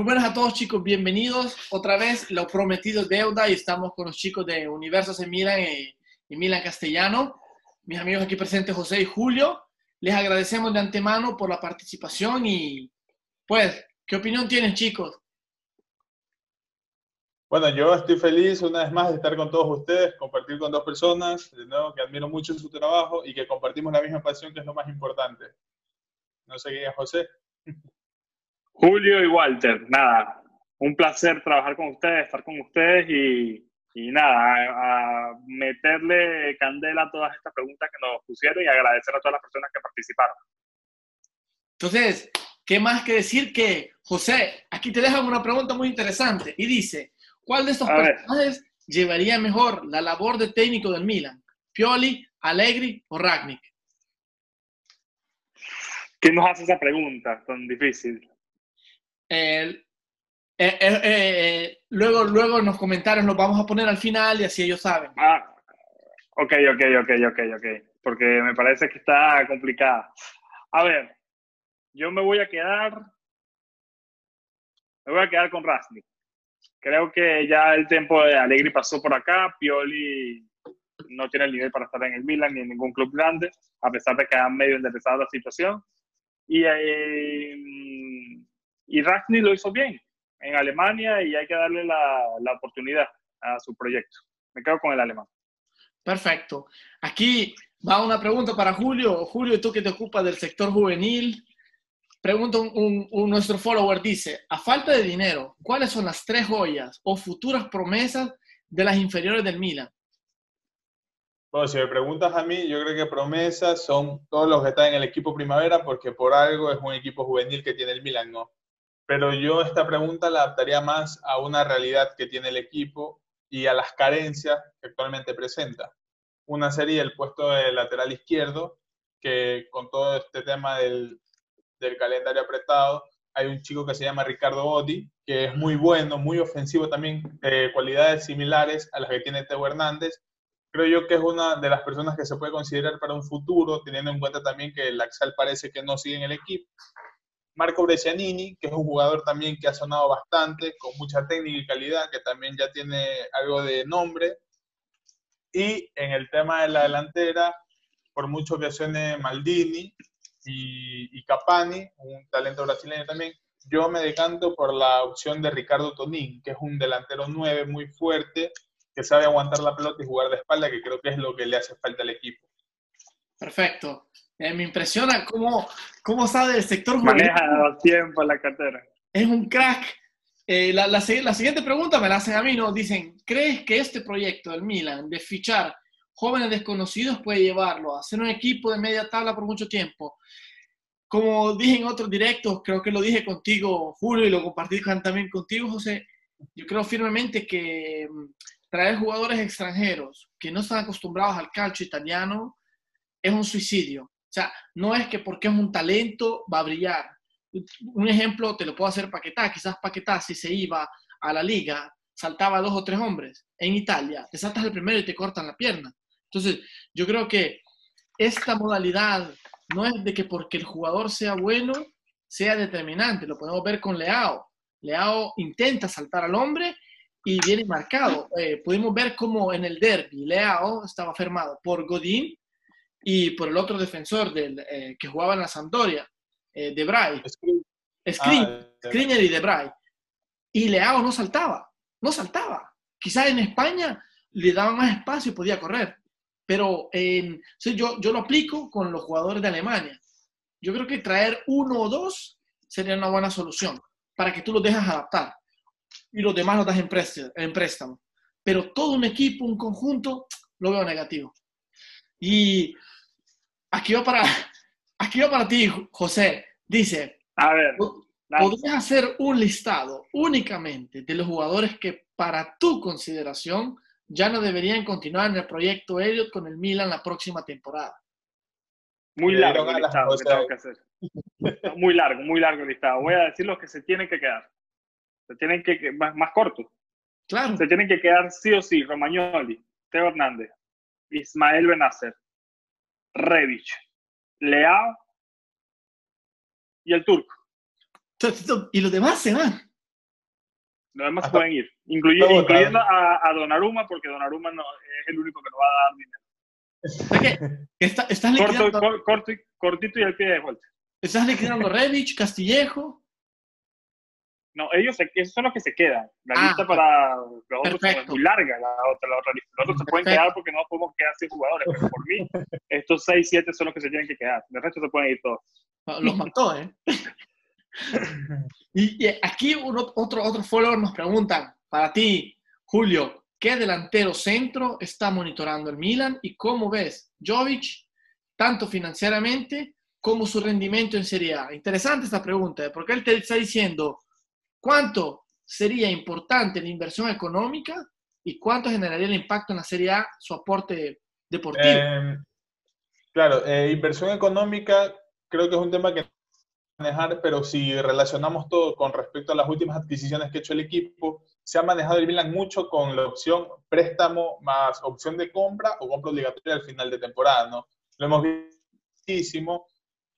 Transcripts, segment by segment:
Muy buenas a todos chicos, bienvenidos otra vez, lo prometido deuda y estamos con los chicos de Universos en Milan y, Milan Castellano, mis amigos aquí presentes José y Julio, les agradecemos de antemano por la participación y pues, ¿qué opinión tienen chicos? Bueno, yo estoy feliz una vez más de estar con todos ustedes, compartir con dos personas, que admiro mucho su trabajo y que compartimos la misma pasión, que es lo más importante. No sé es José. Julio y Walter, nada, un placer trabajar con ustedes, estar con ustedes y, y nada, a, meterle candela a todas estas preguntas que nos pusieron y agradecer a todas las personas que participaron. Entonces, ¿qué más que decir que, José, aquí te dejan una pregunta muy interesante y dice, ¿Cuál de estos A ver. personajes llevaría mejor la labor de técnico del Milan? ¿Pioli, Allegri o Ragnick? ¿Quién nos hace esa pregunta tan difícil? El- eh, eh, eh, luego, luego en los comentarios los vamos a poner al final y así ellos saben. Ah, ok, ok, ok, ok, ok, porque me parece que está complicada. A ver, yo me voy a quedar, me voy a quedar con Rasnik. Creo que ya el tiempo de Allegri pasó por acá, Pioli no tiene el nivel para estar en el Milan ni en ningún club grande, a pesar de que han medio enderezado la situación. Y, eh, y Ragni lo hizo bien en Alemania y hay que darle la, la oportunidad a su proyecto. Me quedo con el alemán. Perfecto. Aquí va una pregunta para Julio. Julio, tú que te ocupas del sector juvenil, pregunta un, un- un- nuestro follower, dice, a falta de dinero, ¿cuáles son las tres joyas o futuras promesas de las inferiores del Milan? Bueno, si me preguntas a mí, yo creo que promesas son todos los que están en el equipo primavera, porque por algo es un equipo juvenil que tiene el Milan, ¿no? Pero yo esta pregunta la adaptaría más a una realidad que tiene el equipo y a las carencias que actualmente presenta. Una sería el puesto de lateral izquierdo, que con todo este tema del, calendario apretado, hay un chico que se llama Ricardo Botti, que es muy bueno, muy ofensivo también, eh, cualidades similares a las que tiene Teo Hernández, creo yo que es una de las personas que se puede considerar para un futuro, teniendo en cuenta también que el Axel parece que no sigue en el equipo. Marco Brescianini, que es un jugador también que ha sonado bastante, con mucha técnica y calidad, que también ya tiene algo de nombre. Y en el tema de la delantera, por mucho que suene Maldini y, y Capani, un talento brasileño también, yo me decanto por la opción de Ricardo Tonín, que es un delantero 9 muy fuerte, que sabe aguantar la pelota y jugar de espalda, que creo que es lo que le hace falta al equipo. Perfecto. Eh, me impresiona cómo, cómo sabe el sector juvenil. Maneja tiempo la cartera. Es un crack. Eh, la, la la siguiente pregunta me la hacen a mí, ¿no? Dicen, ¿crees que este proyecto del Milan de fichar jóvenes desconocidos puede llevarlo a ser un equipo de media tabla por mucho tiempo? Como dije en otros directos, creo que lo dije contigo, Julio, y lo compartí también contigo, José. Yo creo firmemente que mm, traer jugadores extranjeros que no están acostumbrados al calcio italiano es un suicidio. O sea, no es que porque es un talento va a brillar. Un ejemplo te lo puedo hacer Paquetá. Quizás Paquetá, si se iba a la liga, saltaba dos o tres hombres. En Italia, te saltas el primero y te cortan la pierna. Entonces, yo creo que esta modalidad no es de que porque el jugador sea bueno, sea determinante. Lo podemos ver con Leao. Leao intenta saltar al hombre y viene marcado. Eh, pudimos ver cómo en el derby Leao estaba firmado por Godín y por el otro defensor del, eh, que jugaba en la Sampdoria, eh, De Vrij. Screen, Ah, Skriniar y De Vrij. Y Leao no saltaba, no saltaba. Quizás en España le daban más espacio y podía correr. Pero en, sí, yo, yo lo aplico con los jugadores de Alemania. Yo creo que traer uno o dos sería una buena solución para que tú los dejas adaptar y los demás los das en préstamo. En préstamo. Pero todo un equipo, un conjunto, lo veo negativo. Y aquí va para, aquí va para ti, José. Dice, A ver. ¿Podrías hacer un listado únicamente de los jugadores que para tu consideración ya no deberían continuar en el proyecto Elliot con el Milan la próxima temporada? muy largo el listado que tengo que hacer. Muy largo, muy largo el listado. Voy a decir los que se tienen que quedar. Se tienen que, que- más, más corto. Claro, Se tienen que quedar sí o sí Romagnoli, Teo Hernández, Ismael Benacer, Revich, Leao y el turco. y los demás se van. Los demás se pueden ir, incluyendo, a, a Donnarumma, porque Donnarumma no, es el único que no va a dar dinero. Está, estás liquidando... Corto, cortito y al pie de vuelta. ¿Estás liquidando Revich, Castillejo? No, ellos, esos son los que se quedan. La ah, lista para los otros es muy larga, la otra, la otra lista. Los otros se pueden quedar porque no podemos quedar sin jugadores, pero por mí, estos 6, 7 son los que se tienen que quedar. El resto se pueden ir todos. Los mató, ¿eh? y, aquí otro, otro follower nos pregunta, para ti, Julio, ¿qué delantero centro está monitorando el Milan y cómo ves Jovic, tanto financieramente como su rendimiento en Serie A? Interesante esta pregunta, ¿eh? porque él te está diciendo cuánto sería importante la inversión económica y cuánto generaría el impacto en la Serie A su aporte deportivo. Eh, claro, eh, inversión económica creo que es un tema que manejar, pero si relacionamos todo con respecto a las últimas adquisiciones que ha hecho el equipo, se ha manejado el Milan mucho con la opción préstamo más opción de compra o compra obligatoria al final de temporada, ¿no? Lo hemos visto muchísimo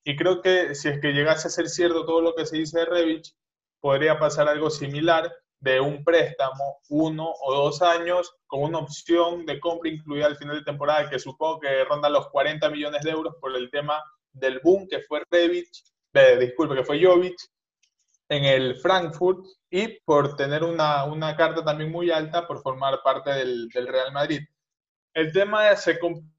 y creo que si es que llegase a ser cierto todo lo que se dice de Revich, podría pasar algo similar de un préstamo uno o dos años con una opción de compra incluida al final de temporada que supongo que ronda los 40 millones de euros por el tema del boom que fue Revich disculpe, que fue Jovic en el Frankfurt y por tener una, una carta también muy alta por formar parte del, del Real Madrid. El tema se complica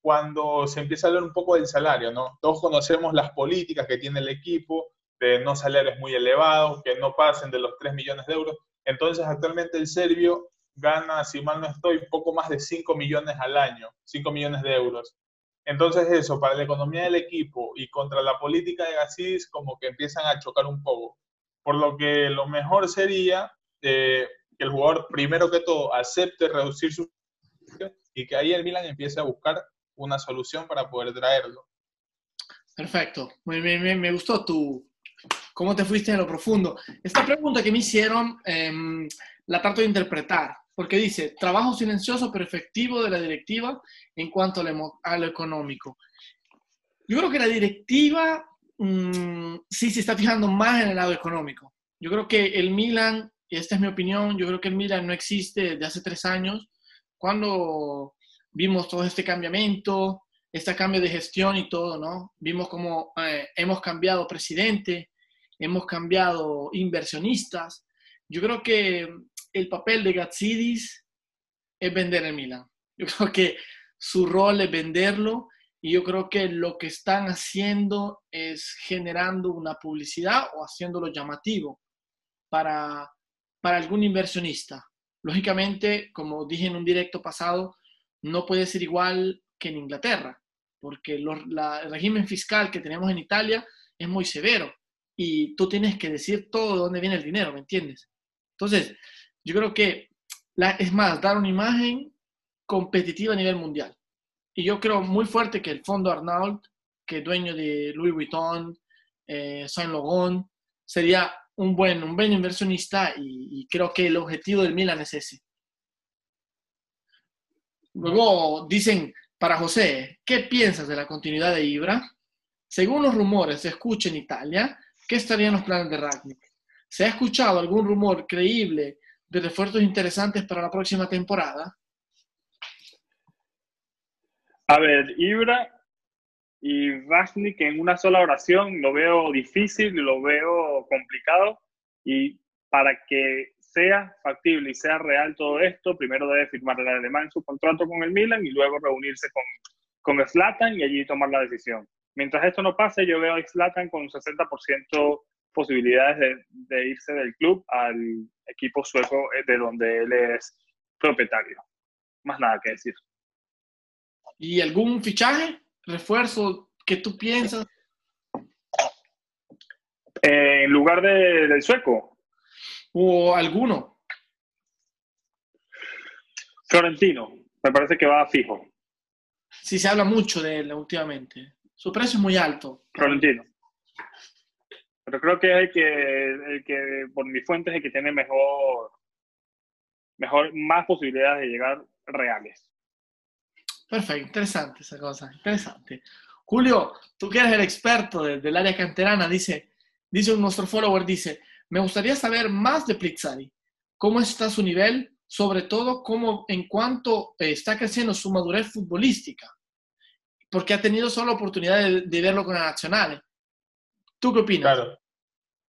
cuando se empieza a hablar un poco del salario, ¿no? Todos conocemos las políticas que tiene el equipo de no salarios muy elevados, que no pasen de los 3 millones de euros. Entonces, actualmente el serbio gana, si mal no estoy, poco más de 5 millones al año, 5 millones de euros. Entonces eso, para la economía del equipo y contra la política de Gassis, como que empiezan a chocar un poco. Por lo que lo mejor sería eh, que el jugador, primero que todo, acepte reducir su y que ahí el Milan empiece a buscar una solución para poder traerlo. Perfecto. Me, me, me gustó tu, cómo te fuiste en lo profundo. Esta pregunta que me hicieron em, la trato de interpretar porque dice, trabajo silencioso pero efectivo de la directiva en cuanto a lo, económico. Yo creo que la directiva mm, sí se está fijando más en el lado económico. Yo creo que el Milan, y esta es mi opinión, yo creo que el Milan no existe desde hace tres años, cuando vimos todo este cambiamiento, este cambio de gestión y todo, ¿no? Vimos cómo eh, hemos cambiado presidente, hemos cambiado inversionistas. Yo creo que el papel de Gatsidis es vender el Milan. Yo creo que su rol es venderlo y yo creo que lo que están haciendo es generando una publicidad o haciéndolo llamativo para, para algún inversionista. Lógicamente, como dije en un directo pasado, no puede ser igual que en Inglaterra, porque el régimen fiscal que tenemos en Italia es muy severo y tú tienes que decir todo de dónde viene el dinero, ¿me entiendes? Entonces, yo creo que la, es más, dar una imagen competitiva a nivel mundial. Y yo creo muy fuerte que el fondo Arnault, que es dueño de Louis Vuitton, eh, Saint Laurent, sería un buen, un buen inversionista y, creo que el objetivo del Milan es ese. Luego dicen, para José, ¿qué piensas de la continuidad de Ibra? Según los rumores se escucha en Italia, ¿qué estarían los planes de Ragnick? ¿Se ha escuchado algún rumor creíble de refuerzos interesantes para la próxima temporada? A ver, Ibra y Vaznik en una sola oración lo veo difícil, lo veo complicado y para que sea factible y sea real todo esto, primero debe firmar el alemán su contrato con el Milan y luego reunirse con, con Zlatan y allí tomar la decisión. Mientras esto no pase, yo veo a Zlatan con un 60% posibilidades de, irse del club al equipo sueco eh, de donde él es propietario. Más nada que decir. ¿Y algún fichaje, refuerzo que tú piensas? en lugar de, del sueco. ¿O alguno? Florentino, me parece que va fijo. Sí, se habla mucho de él últimamente. Su precio es muy alto. Florentino. Pero creo que es el que, el que por mi fuente, es el que tiene mejor, mejor, más posibilidades de llegar reales. Perfecto, interesante esa cosa, interesante. Julio, tú que eres el experto del área canterana, dice, dice nuestro follower, dice, me gustaría saber más de Plizzari. ¿Cómo está su nivel? Sobre todo, cómo, en cuanto eh, está creciendo su madurez futbolística. Porque ha tenido solo oportunidad de, de verlo con la Nacional. ¿Tú qué opinas? Claro.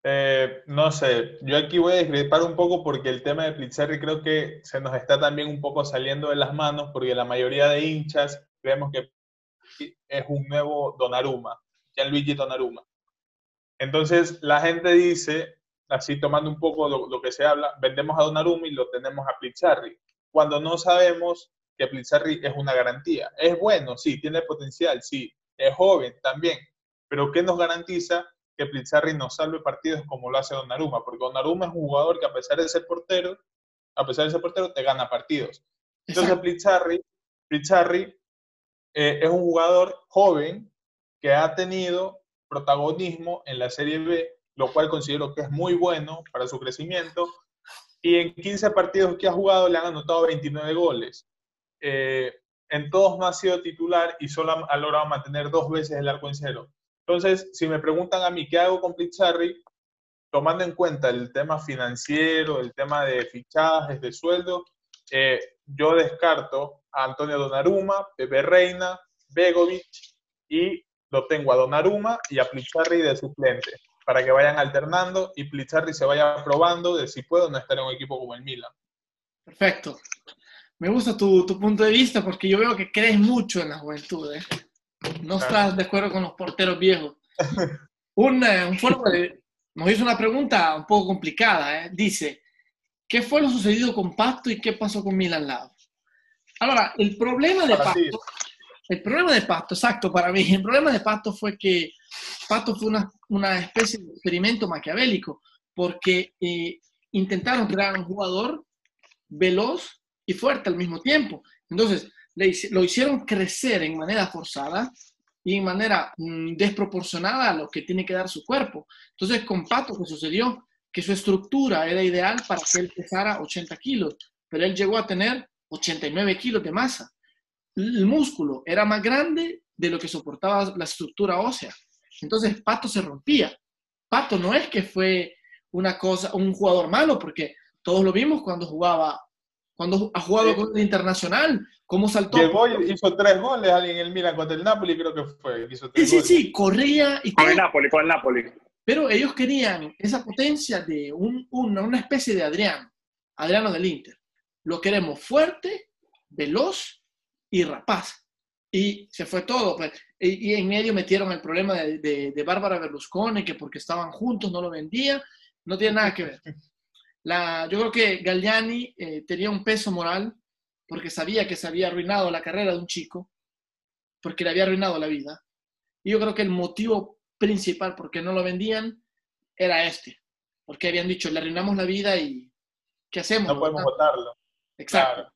Eh, no sé, yo aquí voy a discrepar un poco porque el tema de Plitzerri creo que se nos está también un poco saliendo de las manos porque la mayoría de hinchas creemos que es un nuevo Donnarumma, Gianluigi Donnarumma. Entonces la gente dice, así tomando un poco lo, que se habla, vendemos a Donnarumma y lo tenemos a Plitzerri, cuando no sabemos que Plitzerri es una garantía. Es bueno, sí, tiene potencial, sí, es joven también, pero ¿qué nos garantiza que Plizzarri no salve partidos como lo hace Donnarumma, porque Donnarumma es un jugador que a pesar de ser portero, a pesar de ser portero, te gana partidos. Entonces Plizzarri, eh, es un jugador joven que ha tenido protagonismo en la Serie B, lo cual considero que es muy bueno para su crecimiento. Y en 15 partidos que ha jugado le han anotado 29 goles. Eh, en todos no ha sido titular y solo ha logrado mantener dos veces el arco en cero. Entonces, si me preguntan a mí qué hago con Plitzarri, tomando en cuenta el tema financiero, el tema de fichajes, de sueldo, eh, yo descarto a Antonio Donnarumma, Pepe Reina, Begovic y lo tengo a Donnarumma y a Plitzarri de suplente para que vayan alternando y Plitzarri se vaya probando de si puedo no estar en un equipo como el Milan. Perfecto. Me gusta tu, tu punto de vista porque yo veo que crees mucho en la juventud. ¿eh? No estás de acuerdo con los porteros viejos. Un, un foro nos hizo una pregunta un poco complicada. ¿eh? Dice, ¿qué fue lo sucedido con Pasto y qué pasó con Milan Lado? Ahora, el problema de Pasto, el problema de Pasto, exacto, para mí, el problema de Pasto fue que Pasto fue una, una especie de experimento maquiavélico, porque eh, intentaron crear un jugador veloz y fuerte al mismo tiempo. Entonces, lo hicieron crecer en manera forzada y en manera mm, desproporcionada a lo que tiene que dar su cuerpo. Entonces, con Pato, que sucedió? Que su estructura era ideal para que él pesara 80 kilos, pero él llegó a tener 89 kilos de masa. El músculo era más grande de lo que soportaba la estructura ósea. Entonces, Pato se rompía. Pato no es que fue una cosa, un jugador malo, porque todos lo vimos cuando jugaba cuando ha jugado con el Internacional, cómo saltó. Llegó y hizo tres goles alguien en el Milan contra el Napoli, creo que fue. sí, sí, sí, corría y Con el Napoli, con el Napoli. Pero ellos querían esa potencia de un, una especie de Adriano, Adriano del Inter. Lo queremos fuerte, veloz y rapaz. Y se fue todo. Pues. Y, en medio metieron el problema de, de, de Bárbara Berlusconi, que porque estaban juntos no lo vendía. No tiene nada que ver. La, yo creo que Galliani eh, tenía un peso moral porque sabía que se había arruinado la carrera de un chico, porque le había arruinado la vida. Y yo creo que el motivo principal por qué no lo vendían era este, porque habían dicho, le arruinamos la vida y ¿qué hacemos? No podemos votarlo. Exacto.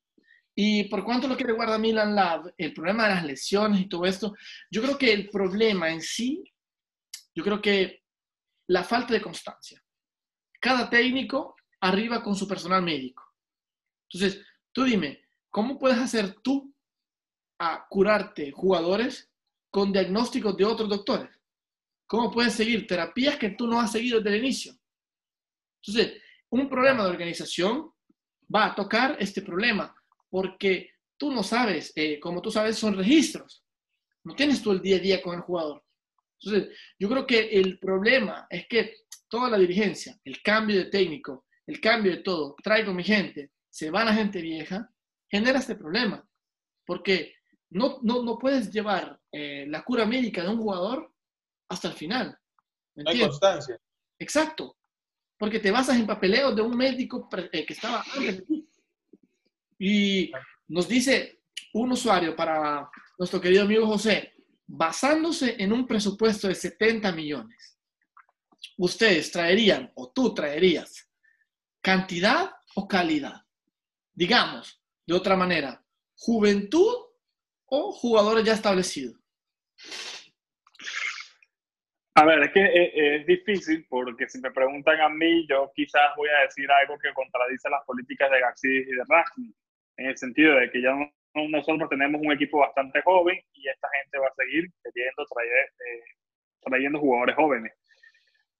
Y por cuanto lo que guarda Milan Lab, el problema de las lesiones y todo esto, yo creo que el problema en sí, yo creo que la falta de constancia. Cada técnico arriba con su personal médico. Entonces, tú dime, ¿cómo puedes hacer tú a curarte jugadores con diagnósticos de otros doctores? ¿Cómo puedes seguir terapias que tú no has seguido desde el inicio? Entonces, un problema de organización va a tocar este problema porque tú no sabes, eh, como tú sabes, son registros. No tienes tú el día a día con el jugador. Entonces, yo creo que el problema es que toda la dirigencia, el cambio de técnico, el cambio de todo, traigo mi gente, se va la gente vieja, genera este problema. Porque no, no, no puedes llevar eh, la cura médica de un jugador hasta el final. no hay constancia. Exacto. Porque te basas en papeleos de un médico eh, que estaba antes de ti. Y nos dice un usuario para nuestro querido amigo José, basándose en un presupuesto de 70 millones, ustedes traerían o tú traerías cantidad o calidad. Digamos, de otra manera, juventud o jugadores ya establecidos. A ver, es que es, difícil porque si me preguntan a mí, yo quizás voy a decir algo que contradice las políticas de García y de Ragni, en el sentido de que ya nosotros tenemos un equipo bastante joven y esta gente va a seguir queriendo traer, eh, trayendo jugadores jóvenes.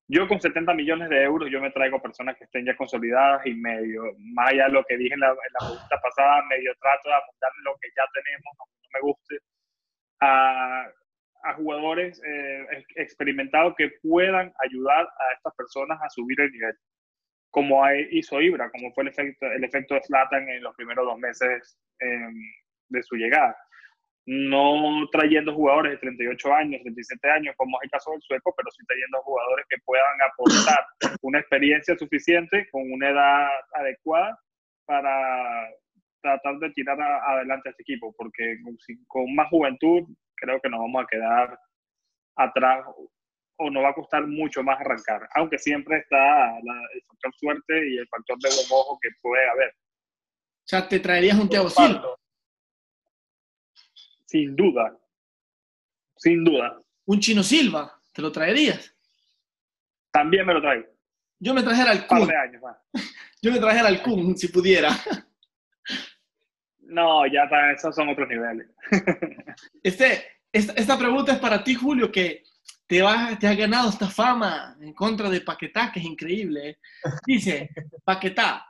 Yo con 70 millones de euros, yo me traigo personas que estén ya consolidadas y medio, más allá de lo que dije en la, en la pregunta pasada, medio trato de apuntar lo que ya tenemos, no me guste, a, a jugadores eh, experimentados que puedan ayudar a estas personas a subir el nivel, como hizo Ibra, como fue el efecto, el efecto de Zlatan en los primeros dos meses em, de su llegada. No trayendo jugadores de 38 años, 37 años, como es el caso del sueco, pero sí trayendo jugadores que puedan aportar una experiencia suficiente con una edad adecuada para tratar de tirar adelante a este equipo, porque con, más juventud creo que nos vamos a quedar atrás o nos va a costar mucho más arrancar, aunque siempre está el factor suerte y el factor de buen ojo que puede haber. O sea, te traerías un Thiago Silva. Sin duda. Sin duda. Un Chino Silva, ¿te lo traerías? También me lo traigo. Yo me trajera al Kun. años Yo me trajera al Kun, si pudiera. No, ya esos son otros niveles. Este, esta, pregunta es para ti, Julio, que te, vas, te has ganado esta fama en contra de Paquetá, que es increíble. ¿eh? Dice, Paquetá,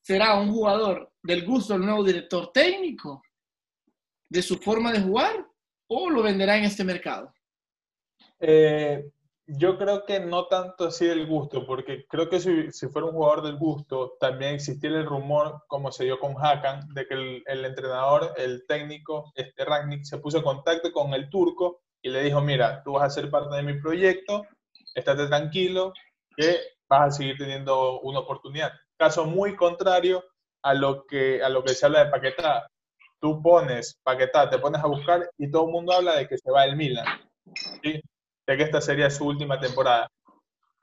¿será un jugador del gusto del nuevo director técnico? de su forma de jugar o lo venderá en este mercado? Eh, yo creo que no tanto así del gusto, porque creo que si, fuera un jugador del gusto, también existiera el rumor, como se dio con Hakan, de que el, entrenador, el técnico, este se puso en contacto con el turco y le dijo, mira, tú vas a ser parte de mi proyecto, estate tranquilo, que vas a seguir teniendo una oportunidad. Caso muy contrario a lo que, a lo que se habla de Paquetá tú pones Paquetá, te pones a buscar y todo el mundo habla de que se va el Milan, ¿sí? de que esta sería su última temporada.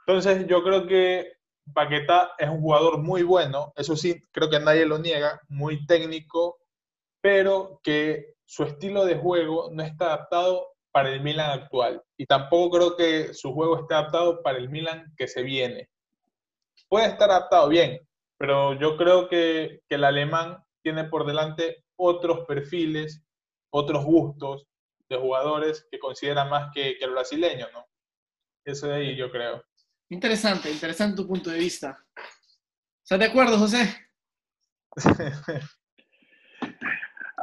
Entonces yo creo que Paquetá es un jugador muy bueno, eso sí, creo que nadie lo niega, muy técnico, pero que su estilo de juego no está adaptado para el Milan actual. Y tampoco creo que su juego esté adaptado para el Milan que se viene. Puede estar adaptado bien, pero yo creo que, que el alemán tiene por delante otros perfiles, otros gustos de jugadores que consideran más que, el brasileño, ¿no? Eso de ahí yo creo. Interesante, interesante tu punto de vista. ¿Estás de acuerdo, José?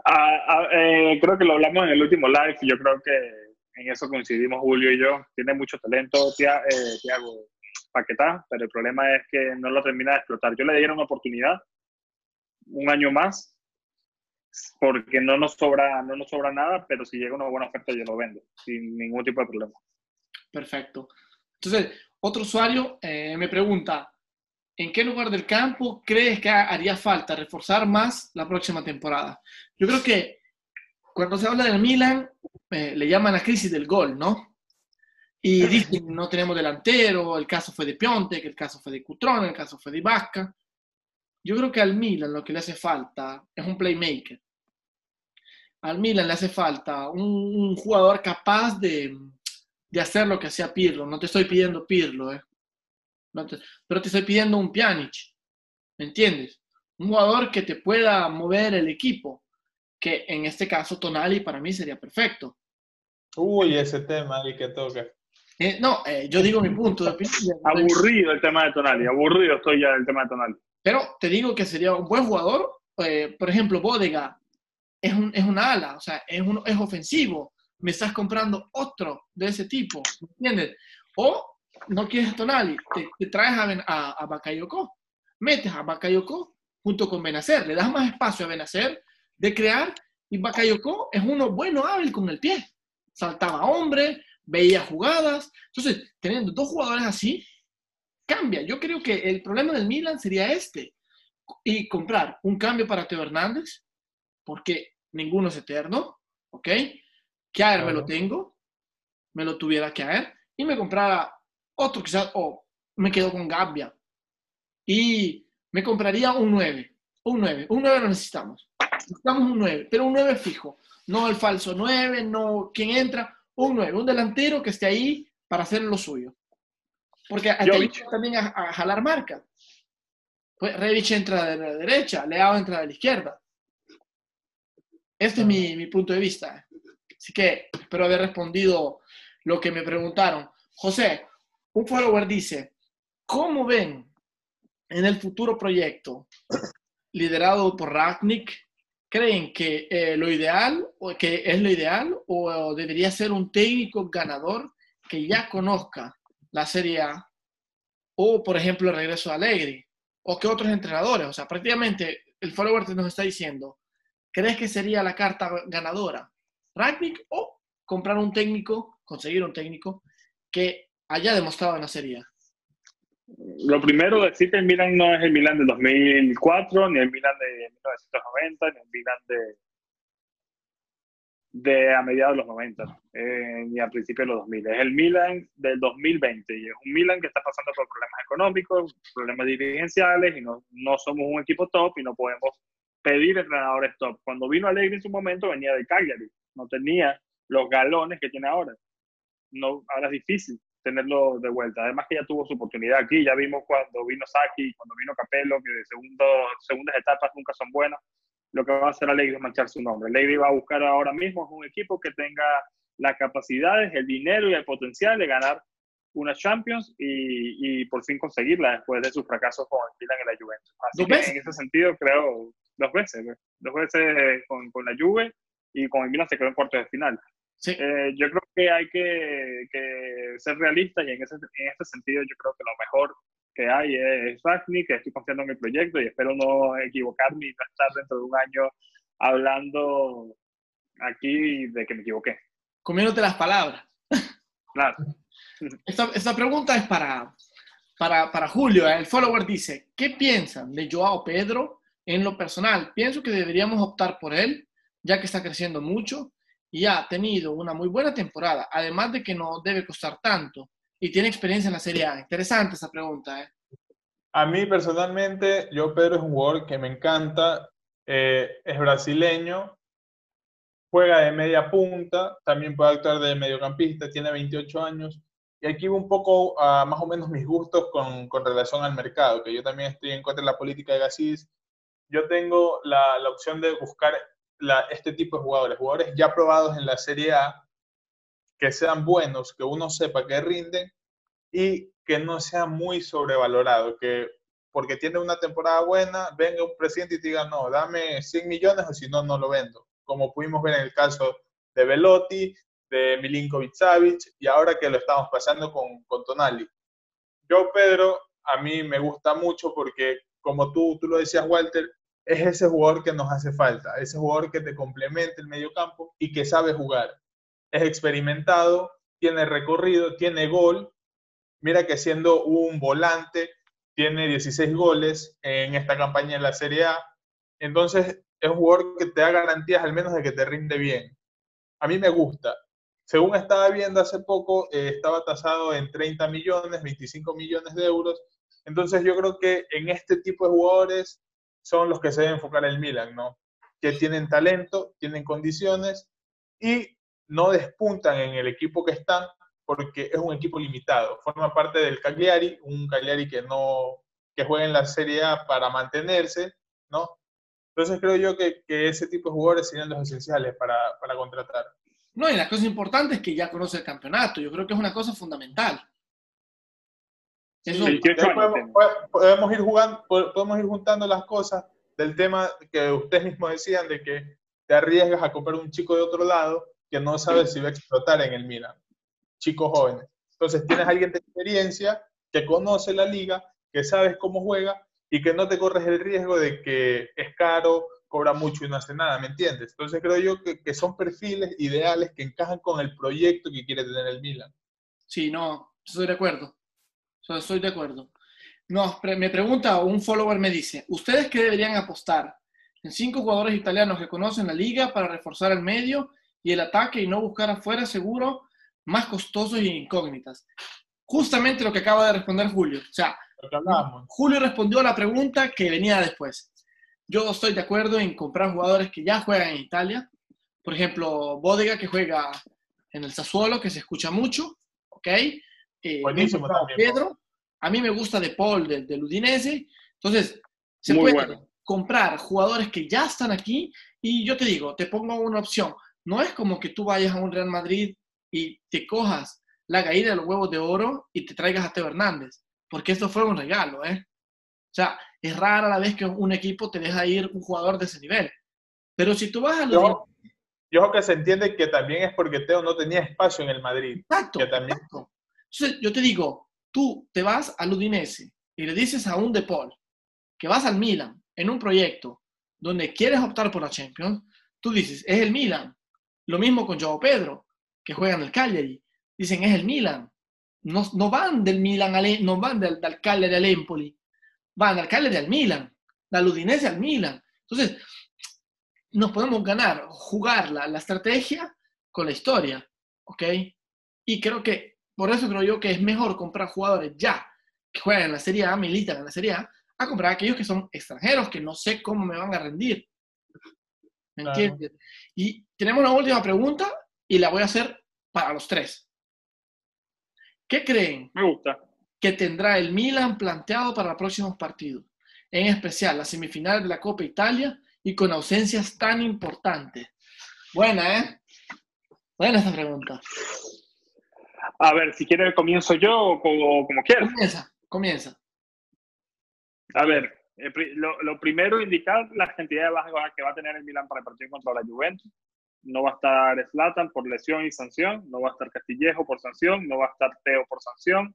Ah, ah, eh, creo que lo hablamos en el último live y yo creo que en eso coincidimos Julio y yo. Tiene mucho talento Tiago eh, Paquetá, pero el problema es que no lo termina de explotar. Yo le dieron una oportunidad, un año más, porque no nos sobra, no nos sobra nada, pero si llega una buena oferta yo lo vendo, sin ningún tipo de problema. Perfecto. Entonces, otro usuario eh, me pregunta, ¿en qué lugar del campo crees que haría falta reforzar más la próxima temporada? Yo creo que cuando se habla del Milan, eh, le llaman la crisis del gol, ¿no? Y dicen, no tenemos delantero, el caso fue de Piontek, el caso fue de Cutrone, el caso fue de Ibaka. Yo creo que al Milan lo que le hace falta es un playmaker. Al Milan le hace falta un, jugador capaz de, hacer lo que hacía Pirlo. No te estoy pidiendo Pirlo, ¿eh? pero te estoy pidiendo un Pjanic. ¿Me entiendes? Un jugador que te pueda mover el equipo. Que en este caso Tonali para mí sería perfecto. Uy, ese tema ahí que toca. Eh, no, eh, yo digo mi punto de Aburrido el tema de Tonali, aburrido estoy ya del tema de Tonali. Pero te digo que sería un buen jugador. Eh, por ejemplo, Bodega es, un, es una ala, o sea, es, un, es ofensivo. Me estás comprando otro de ese tipo, ¿entiendes? O no quieres a Tonali, te, traes a, a, Bakayoko, metes a Bakayoko junto con Benacer, le das más espacio a Benacer de crear y Bakayoko es uno bueno, hábil con el pie. Saltaba hombre, veía jugadas. Entonces, teniendo dos jugadores así, cambia. Yo creo que el problema del Milan sería este. Y comprar un cambio para Teo Hernández, porque ninguno es eterno, ¿ok? Kjaer me lo tengo, me lo tuviera Kjaer, y me comprara otro quizás, o me quedo con Gabbia. Y me compraría un 9, un 9, un 9 lo necesitamos. Necesitamos un 9, pero un 9 fijo, no el falso 9, no quien entra, un 9, un delantero que esté ahí para hacer lo suyo. Porque también a, jalar marca. Pues Revich entra de la derecha, Leao entra de la izquierda. Este es mi, mi, punto de vista. Así que espero haber respondido lo que me preguntaron. José, un follower dice, ¿cómo ven en el futuro proyecto liderado por Ragnick? ¿Creen que eh, lo ideal o que es lo ideal o debería ser un técnico ganador que ya conozca la Serie A o, por ejemplo, el regreso de Alegre o que otros entrenadores? O sea, prácticamente el follower nos está diciendo, ¿crees que sería la carta ganadora? Ragnick o comprar un técnico, conseguir un técnico que haya demostrado en la Serie Lo primero, decir que el Milan no es el Milan del 2004, ni el Milan de 1990, ni el Milan de, de a mediados de los 90, eh, ni a principios de los 2000. Es el Milan del 2020 y es un Milan que está pasando por problemas económicos, problemas dirigenciales y no, no somos un equipo top y no podemos pedir entrenadores top. Cuando vino Alegre en su momento venía de Cagliari, no tenía los galones que tiene ahora. No, ahora es difícil tenerlo de vuelta. Además que ya tuvo su oportunidad aquí, ya vimos cuando vino Saki, cuando vino Capello, que de segundo, segundas etapas nunca son buenas. Lo que va a hacer Alegre es manchar su nombre. Alegre va a buscar ahora mismo un equipo que tenga las capacidades, el dinero y el potencial de ganar una Champions y, y por fin conseguirla después de sus fracasos con el Milan y la Juventus. Así que en ese sentido creo dos veces, dos veces con, con la Juve y con el Milan se quedó en cuartos de final. Eh, yo creo que hay que, ser realistas y en ese, en ese sentido yo creo que lo mejor que hay es Ragni, que estoy confiando en el proyecto y espero no equivocarme y no estar dentro de un año hablando aquí de que me equivoqué. Comiéndote las palabras. Claro. Esta, esta pregunta es para, para, para Julio. El follower dice, ¿qué piensan de Joao Pedro en lo personal? Pienso que deberíamos optar por él, ya que está creciendo mucho y ha tenido una muy buena temporada, además de que no debe costar tanto y tiene experiencia en la Serie A. Interesante esa pregunta. ¿eh? A mí personalmente, yo Pedro es un jugador que me encanta, eh, es brasileño, juega de media punta, también puede actuar de mediocampista, tiene 28 años. Y aquí un poco a más o menos mis gustos con, con, relación al mercado, que yo también estoy en contra de la política de Gasís. Yo tengo la, la opción de buscar este tipo de jugadores, jugadores ya probados en la Serie A, que sean buenos, que uno sepa que rinden y que no sea muy sobrevalorado, que porque tiene una temporada buena, venga un presidente y diga, no, dame 100 millones o si no, no lo vendo. Como pudimos ver en el caso de Velotti, de Milinkovic Savic y ahora que lo estamos pasando con, con Tonali. Yo, Pedro, a mí me gusta mucho porque, como tú, tú lo decías, Walter, es ese jugador que nos hace falta, ese jugador que te complemente el medio campo y que sabe jugar. Es experimentado, tiene recorrido, tiene gol. Mira que siendo un volante, tiene 16 goles en esta campaña en la Serie A. Entonces, es un jugador que te da garantías al menos de que te rinde bien. A mí me gusta. Según estaba viendo hace poco, eh, estaba tasado en 30 millones, 25 millones de euros. Entonces, yo creo que en este tipo de jugadores son los que se debe enfocar el Milan, ¿no? Que tienen talento, tienen condiciones y no despuntan en el equipo que están porque es un equipo limitado. Forma parte del Cagliari, un Cagliari que no que juega en la Serie A para mantenerse, ¿no? Entonces creo yo que, que ese tipo de jugadores serían los esenciales para, para contratar. No, y la cosa importante es que ya conoce el campeonato. Yo creo que es una cosa fundamental podemos, ir jugando, podemos ir juntando las cosas del tema que ustedes mismos decían de que te arriesgas a comprar un chico de otro lado que no sabes si va a explotar en el Milan. Chicos jóvenes. Entonces tienes alguien de experiencia que conoce la liga, que sabes cómo juega y que no te corres el riesgo de que es caro, cobra mucho y no hace nada, ¿me entiendes? Entonces creo yo que, que son perfiles ideales que encajan con el proyecto que quiere tener el Milan. Sí, no, estoy de acuerdo estoy de acuerdo. No, me pregunta, un follower me dice, ¿ustedes qué deberían apostar? En cinco jugadores italianos que conocen la liga para reforzar el medio y el ataque y no buscar afuera seguro más costosos y incógnitas. Justamente lo que acaba de responder Julio. O sea, Julio respondió a la pregunta que venía después. Yo estoy de acuerdo en comprar jugadores que ya juegan en Italia. Por ejemplo, Bodega que juega en el Sassuolo, que se escucha mucho, ¿ok? Eh, Buenísimo Pedro. A mí me gusta De Paul del, Udinese. Entonces, se puede comprar jugadores que ya están aquí y yo te digo, te pongo una opción. No es como que tú vayas a un Real Madrid y te cojas la caída de los huevos de oro y te traigas a Teo Hernández, porque esto fue un regalo, ¿eh? O sea, es rara la vez que un equipo te deja ir un jugador de ese nivel. Pero si tú vas a los... Yo, yo creo que se entiende que también es porque Teo no tenía espacio en el Madrid. Exacto. Que también... exacto. Entonces, yo te digo, tú te vas al Udinese y le dices a un De Paul que vas al Milan en un proyecto donde quieres optar por la Champions, tú dices, es el Milan. Lo mismo con Joao Pedro, que juega en el Cagliari. Dicen, es el Milan. No, no van del Milan al, no van del, del Cagliari al Empoli, van al Cagliari al Milan, del Udinese al Milan. Entonces, nos podemos ganar, jugar la, la estrategia con la historia, ¿ok? Y creo que, por eso creo yo que es mejor comprar jugadores ya, que juegan en la Serie A, militan en la Serie A, a comprar aquellos que son extranjeros, que no sé cómo me van a rendir. ¿Me Claro. entiendes? Y tenemos una última pregunta y la voy a hacer para los tres. ¿Qué creen Me gusta. que tendrá el Milan planteado para los próximos partidos? En especial las semifinales de la Copa Italia y con ausencias tan importantes. Buena, ¿eh? Buena esta pregunta. A ver, si quieres comienzo yo o como, como quieras. Comienza, comienza. A ver, eh, lo, lo primero, indicar la cantidad de bajas que va a tener el Milan para el partido contra la Juventus. No va a estar Slatan por lesión y sanción, no va a estar Castillejo por sanción, no va a estar Teo por sanción,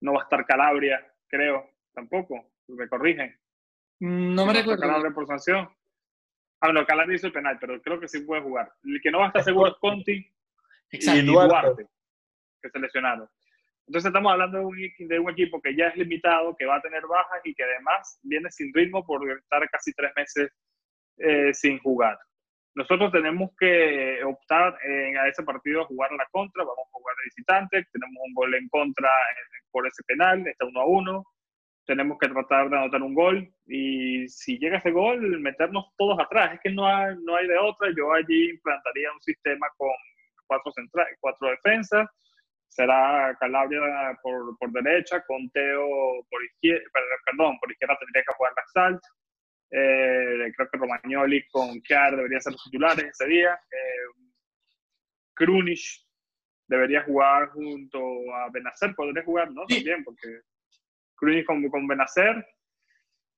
no va a estar Calabria, creo, tampoco, me corrigen. No me No recuerdo. Calabria por sanción. Ah, no, Calabria hizo el penal, pero creo que sí puede jugar. El que no va a estar seguro es Conti Exacto. y Duarte. Que se lesionaron. Entonces estamos hablando de un, de un equipo que ya es limitado, que va a tener bajas y que además viene sin ritmo por estar casi tres meses eh, sin jugar. Nosotros tenemos que optar en, a ese partido a jugar la contra, vamos a jugar de visitante, tenemos un gol en contra eh, por ese penal, está uno a uno, tenemos que tratar de anotar un gol. Y si llega ese gol, meternos todos atrás, es que no hay, no hay de otra, yo allí implantaría un sistema con cuatro, centra- cuatro defensas, será Calabria por, por derecha, con Teo por izquierda, perdón, por izquierda tendría que jugar Laxalt, eh, creo que Romagnoli con Kiar deberían ser los titulares ese día, eh, Krunic debería jugar junto a Benacer, podría jugar, ¿no? También, porque Krunic con, con Benacer,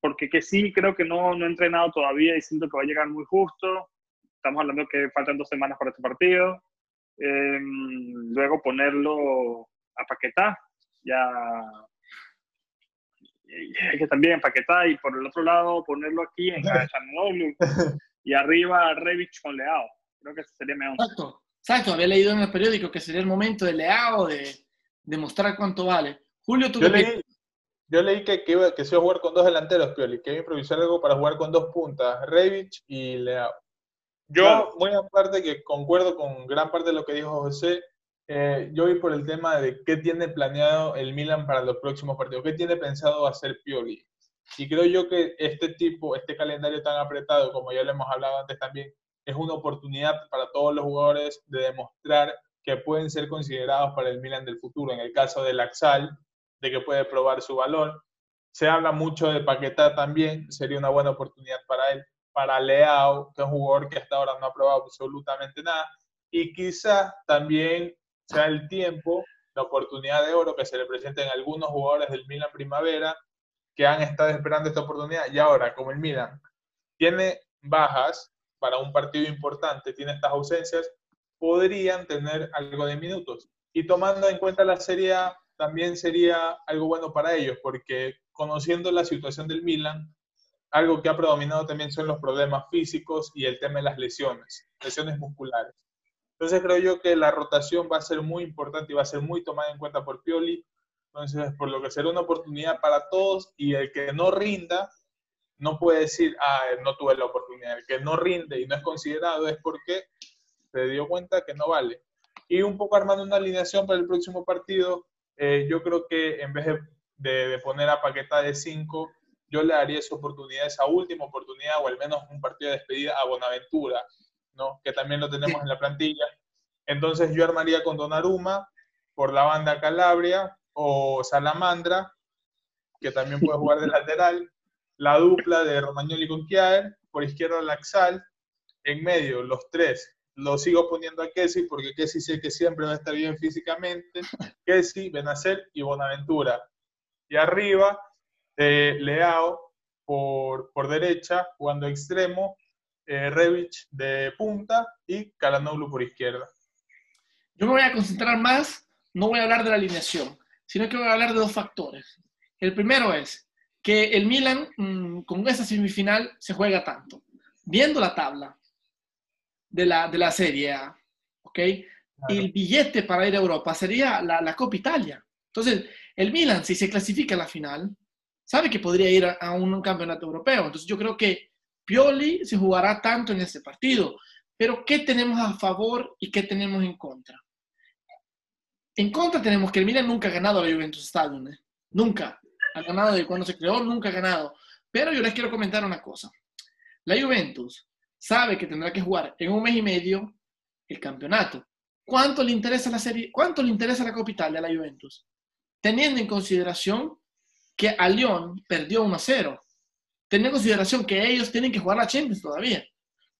porque que sí, creo que no, no ha entrenado todavía y siento que va a llegar muy justo. Estamos hablando que faltan dos semanas para este partido. Eh, luego ponerlo a Paquetá, ya y- que también en Paquetá y por el otro lado ponerlo aquí en Calhanoglu y arriba a Revich con Leao. Creo que sería mejor. Exacto, exacto. Había leído en el periódico que sería el momento de Leao de demostrar cuánto vale. Julio, tú Yo leí, yo leí que, que, iba, que se iba a jugar con dos delanteros, Pioli, que iba a improvisar algo para jugar con dos puntas, Revich y Leao. Yo, Claro. muy aparte que concuerdo con gran parte de lo que dijo José, eh, yo voy por el tema de qué tiene planeado el Milan para los próximos partidos, qué tiene pensado hacer Pioli. Y creo yo que este tipo, este calendario tan apretado, como ya lo hemos hablado antes también, es una oportunidad para todos los jugadores de demostrar que pueden ser considerados para el Milan del futuro. En el caso del Axal, de que puede probar su valor. Se habla mucho de Paquetá también, sería una buena oportunidad para él. Para Leao, que es un jugador que hasta ahora no ha probado absolutamente nada. Y quizás también sea el tiempo, la oportunidad de oro que se le presenten algunos jugadores del Milan Primavera que han estado esperando esta oportunidad. Y ahora, como el Milan tiene bajas para un partido importante, tiene estas ausencias, podrían tener algo de minutos. Y tomando en cuenta la Serie también sería algo bueno para ellos, porque conociendo la situación del Milan, algo que ha predominado también son los problemas físicos y el tema de las lesiones, lesiones musculares. Entonces creo yo que la rotación va a ser muy importante y va a ser muy tomada en cuenta por Pioli. Entonces, por lo que será una oportunidad para todos y el que no rinda, no puede decir, ah, no tuve la oportunidad. El que no rinde y no es considerado es porque se dio cuenta que no vale. Y un poco armando una alineación para el próximo partido, eh, yo creo que en vez de, de, de poner a Paqueta de 5, yo le daría esa oportunidad, esa última oportunidad, o al menos un partido de despedida a Bonaventura, ¿no? que también lo tenemos en la plantilla. Entonces yo armaría con Donnarumma por la banda Calabria o Salamandra, que también puede jugar de lateral, la dupla de Romagnoli con Kiaer, por izquierda Laxal, en medio los tres, lo sigo poniendo a Kessi porque Kessi sé que siempre va a estar bien físicamente. Kessi, Benacer y Bonaventura. Y arriba, eh, Leao por, por derecha, jugando extremo, eh, Revich de punta y Calanoglu por izquierda. Yo me voy a concentrar más, no voy a hablar de la alineación, sino que voy a hablar de dos factores. El primero es que el Milan mm, con esa semifinal se juega tanto. Viendo la tabla, de la, de la Serie A, ¿ok? Y el billete para ir a Europa sería la, la, Copa Italia. Entonces, el Milan, si se clasifica a la final, sabe que podría ir a, un campeonato europeo. Entonces, yo creo que Pioli se jugará tanto en ese partido. Pero, ¿qué tenemos a favor y qué tenemos en contra? En contra tenemos que el Milan nunca ha ganado a la Juventus Stadium. ¿eh? Nunca. Ha ganado de cuando se creó, nunca ha ganado. Pero yo les quiero comentar una cosa. La Juventus sabe que tendrá que jugar en un mes y medio el campeonato. ¿Cuánto le interesa la serie? ¿Cuánto le interesa la Copa Italia a la Juventus? Teniendo en consideración que a Lyon perdió 1-0. Teniendo en consideración que ellos tienen que jugar la Champions todavía.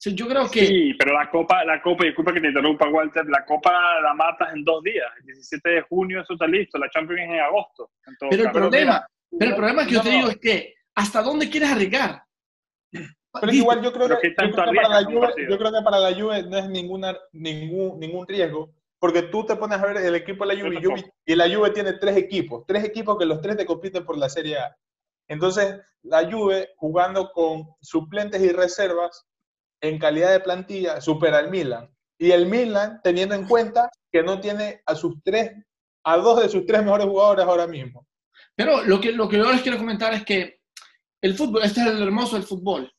yo creo que... Sí, pero la Copa, la Copa, disculpa que te interrumpa, Walter, la Copa la matas en dos días. El 17 de junio eso está listo, la Champions es en agosto. Pero el, problema, pero el problema que yo te digo es que, ¿hasta dónde quieres arriesgar? Pero igual yo creo, que, para la Juve, yo creo que para la Juve no es ninguna, ningún, ningún riesgo, porque tú te pones a ver el equipo de la Juve, y la Juve tiene tres equipos, tres equipos que los tres te compiten por la Serie A. Entonces, la Juve jugando con suplentes y reservas en calidad de plantilla supera al Milan. Y el Milan teniendo en cuenta que no tiene a sus tres, a dos de sus tres mejores jugadores ahora mismo. Pero lo que, lo que yo les quiero comentar es que el fútbol, este es el hermoso del fútbol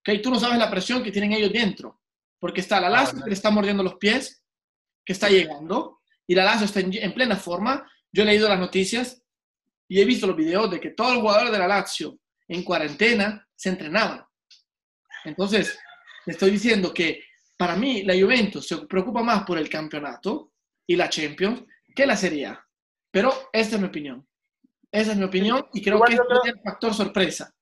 ¿okay? Tú no sabes la presión que tienen ellos dentro, porque está la Lazio que le está mordiendo los pies, que está llegando, y la Lazio está en, plena forma. Yo he leído las noticias y he visto los videos de que todos los jugadores de la Lazio en cuarentena se entrenaban. Entonces, estoy diciendo que para mí la Juventus se preocupa más por el campeonato y la Champions que la Serie A. Pero esta es mi opinión. Esa es mi opinión y creo que es el factor sorpresa.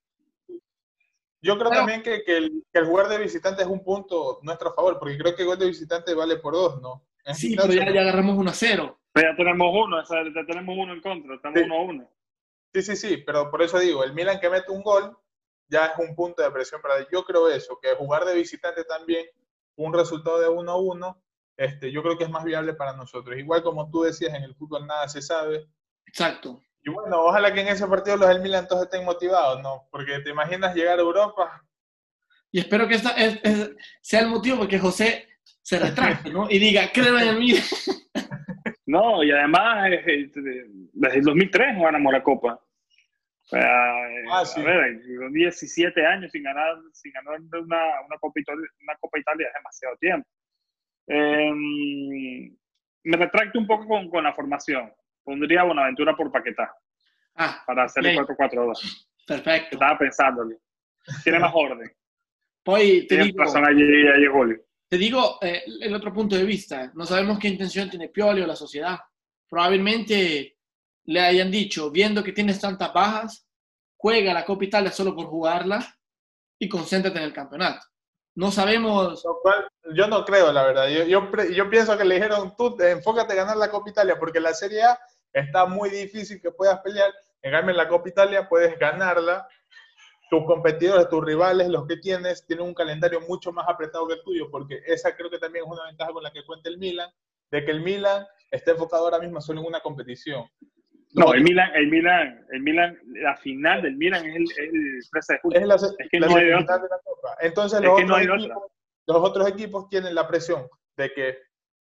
Yo creo también que, que, el, que, el, jugar de visitante es un punto nuestro favor, porque creo que el gol de visitante vale por dos, ¿no? Sí, pero ya, ya, agarramos 1 a 0. Pero ya tenemos uno, o sea, ya tenemos uno en contra, estamos 1 a 1. Sí, sí, sí, pero por eso digo, el Milan que mete un gol ya es un punto de presión para Yo creo eso, que jugar de visitante también, un resultado de 1 a 1, este, yo creo que es más viable para nosotros. Igual como tú decías, en el fútbol nada se sabe. Exacto. Y bueno, ojalá que en ese partido los del Milan todos estén motivados, ¿no? Porque te imaginas llegar a Europa. Y espero que esta sea el motivo porque José se retracte, ¿no? Y diga, creo en el Milan. No, y además desde el 2003 no ganamos la Copa. O sea, ah, sí. a ver, 17 años sin ganar, sin ganar una, una, Copa Italia, una Copa Italia es demasiado tiempo. Em, me retracto un poco con, con la formación pondría Bonaventura por Paquetá. Ah, para hacer el 4-4-2. Perfecto. Estaba pensándole. Tiene más orden. Poi te digo, allí, allí te digo eh, el otro punto de vista. No sabemos qué intención tiene Pioli o la sociedad. Probablemente le hayan dicho, viendo que tienes tantas bajas, juega la Copa Italia solo por jugarla y concéntrate en el campeonato. No sabemos. Yo no creo, la verdad. Yo, yo, yo pienso que le dijeron, tú enfócate a ganar la Copa Italia, porque la Serie A está muy difícil que puedas pelear. En cambio, en la Copa Italia puedes ganarla. Tus competidores, tus rivales, los que tienes, tienen un calendario mucho más apretado que el tuyo, porque esa creo que también es una ventaja con la que cuenta el Milan, de que el Milan está enfocado ahora mismo solo en una competición. No, el Milan, el Milan, el Milan, la final del Milan es el, el 13 de julio. Es, la, es que no hay de otra. Entonces los, otros equipos, los otros equipos tienen la presión de que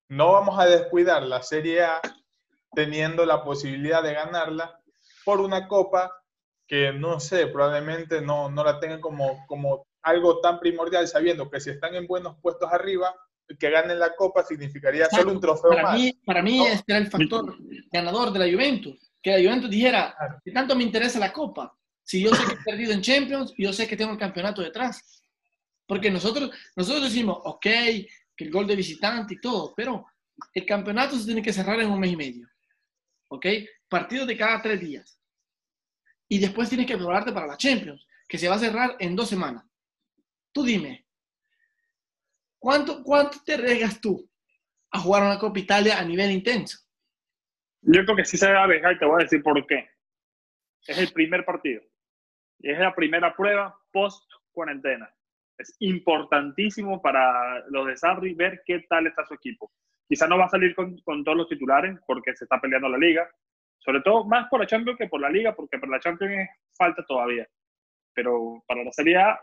no vamos a descuidar la Serie A teniendo la posibilidad de ganarla por una copa que no sé, probablemente no, no la tengan como, como algo tan primordial, sabiendo que si están en buenos puestos arriba, que ganen la copa significaría solo un trofeo para más. Mí, para mí este era el factor ganador de la Juventus, que la Juventus dijera, ¿qué tanto me interesa la copa? Si yo sé que he perdido en Champions y yo sé que tengo el campeonato detrás. Porque nosotros, nosotros decimos, ok, que el gol de visitante y todo, pero el campeonato se tiene que cerrar en un mes y medio. ¿Ok? Partidos de cada tres días. Y después tienes que prepararte para la Champions, que se va a cerrar en dos semanas. Tú dime, ¿cuánto, ¿cuánto te arriesgas tú a jugar una Copa Italia a nivel intenso? Yo creo que sí se debe arriesgar y te voy a decir por qué. Es el primer partido. Es la primera prueba post cuarentena. Es importantísimo para los de Sarri ver qué tal está su equipo. Quizá no va a salir con, con, todos los titulares porque se está peleando la liga. Sobre todo más por la Champions que por la liga, porque por la Champions falta todavía. Pero para la Serie A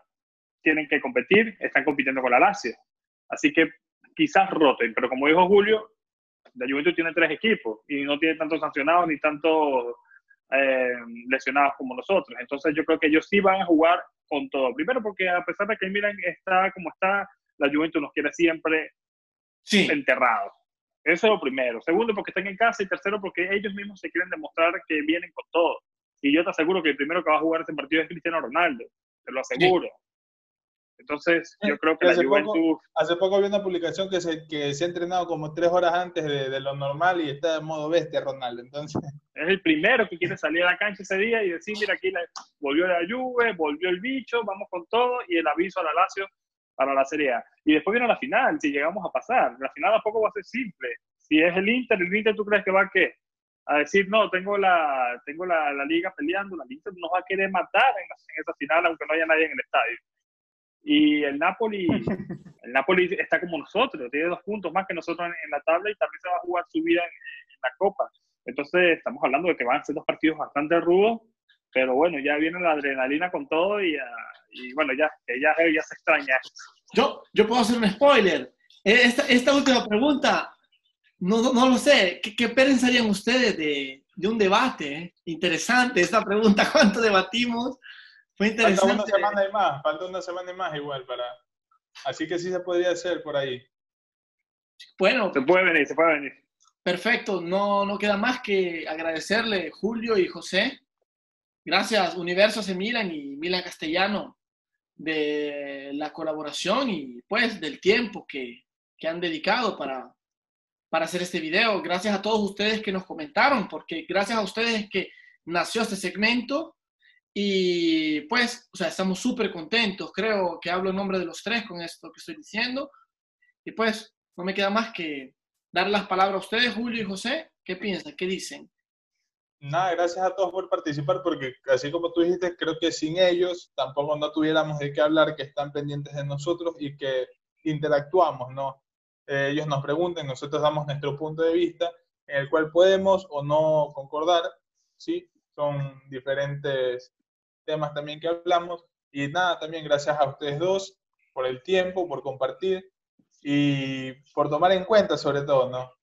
tienen que competir, están compitiendo con la Lazio. Así que quizás roten, pero como dijo Julio, la Juventus tiene tres equipos y no tiene tantos sancionados ni tantos eh, lesionados como nosotros. Entonces yo creo que ellos sí van a jugar con todo. Primero porque a pesar de que Milan está como está, la Juventus nos quiere siempre sí. enterrados. Eso es lo primero. Segundo, porque están en casa. Y tercero, porque ellos mismos se quieren demostrar que vienen con todo. Y yo te aseguro que el primero que va a jugar ese partido es Cristiano Ronaldo. Te lo aseguro. Entonces, yo creo que la Juventus... hace poco vi una publicación que se, que se ha entrenado como tres horas antes de, de, lo normal y está de modo bestia Ronaldo. Entonces... Es el primero que quiere salir a la cancha ese día y decir, mira, aquí la, volvió la Juve, volvió el bicho, vamos con todo, y el aviso a la Lazio para la Serie A. Y después viene la final, si llegamos a pasar. La final tampoco va a ser simple. Si es el Inter, el Inter, ¿tú crees que va a qué? A decir, no, tengo la, tengo la, la liga peleando, la Inter nos va a querer matar en, en esa final, aunque no haya nadie en el estadio. Y el Napoli, el Napoli está como nosotros, tiene dos puntos más que nosotros en, la tabla y también se va a jugar su vida en, la Copa. Entonces, estamos hablando de que van a ser dos partidos bastante rudos, pero bueno, ya viene la adrenalina con todo y, y bueno, ya, ya, ya se extraña. Yo, yo puedo hacer un spoiler. Esta, esta última pregunta, no, no, lo sé. ¿Qué, qué pensarían ustedes de, de un debate? Interesante esta pregunta. ¿Cuánto debatimos? Fue interesante. Falta una semana y más, falta una semana y más igual para... Así que sí se podría hacer por ahí. Bueno. Se puede venir, se puede venir. Perfecto, no, no queda más que agradecerle Julio y José. Gracias Universo se Milan y Milan Castellano de la colaboración y pues del tiempo que, que han dedicado para, para hacer este video. Gracias a todos ustedes que nos comentaron, porque gracias a ustedes que nació este segmento y pues, o sea, estamos súper contentos. Creo que hablo en nombre de los tres con esto que estoy diciendo. Y pues, no me queda más que dar las palabras a ustedes, Julio y José. ¿Qué piensan? ¿Qué dicen? Nada, gracias a todos por participar, porque así como tú dijiste, creo que sin ellos tampoco no tuviéramos de qué hablar, que están pendientes de nosotros y que interactuamos, ¿no? Eh, ellos nos preguntan, nosotros damos nuestro punto de vista, en el cual podemos o no concordar, ¿sí? Son diferentes temas también que hablamos. Y nada, también gracias a ustedes dos por el tiempo, por compartir y por tomar en cuenta sobre todo, ¿no?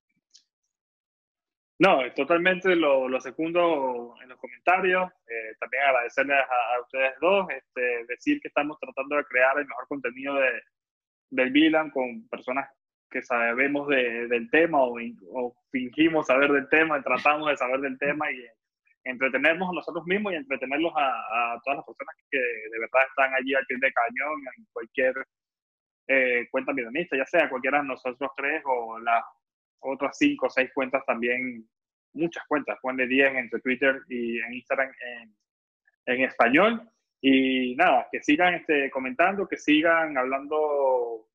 No, totalmente lo, lo segundo en los comentarios. Eh, también agradecerles a, ustedes dos, este, decir que estamos tratando de crear el mejor contenido de, del Milan con personas que sabemos de, del tema o, o, fingimos saber del tema, tratamos de saber del tema y entretenernos a nosotros mismos y entretenerlos a, todas las personas que de verdad están allí al pie de cañón en cualquier eh, cuenta milanista, ya sea cualquiera de nosotros tres o las otras cinco o seis cuentas también, muchas cuentas, de 10 entre Twitter y en Instagram en, en español. Y nada, que sigan este, comentando, que sigan hablando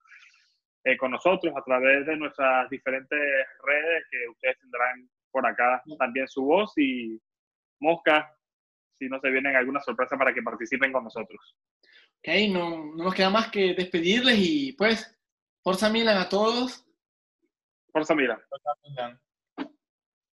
eh, con nosotros a través de nuestras diferentes redes, que ustedes tendrán por acá también su voz y Mosca, si no se vienen alguna sorpresa para que participen con nosotros. Ok, no, no nos queda más que despedirles y pues, Forza Milan a todos. Forza Milan. Forza Milan.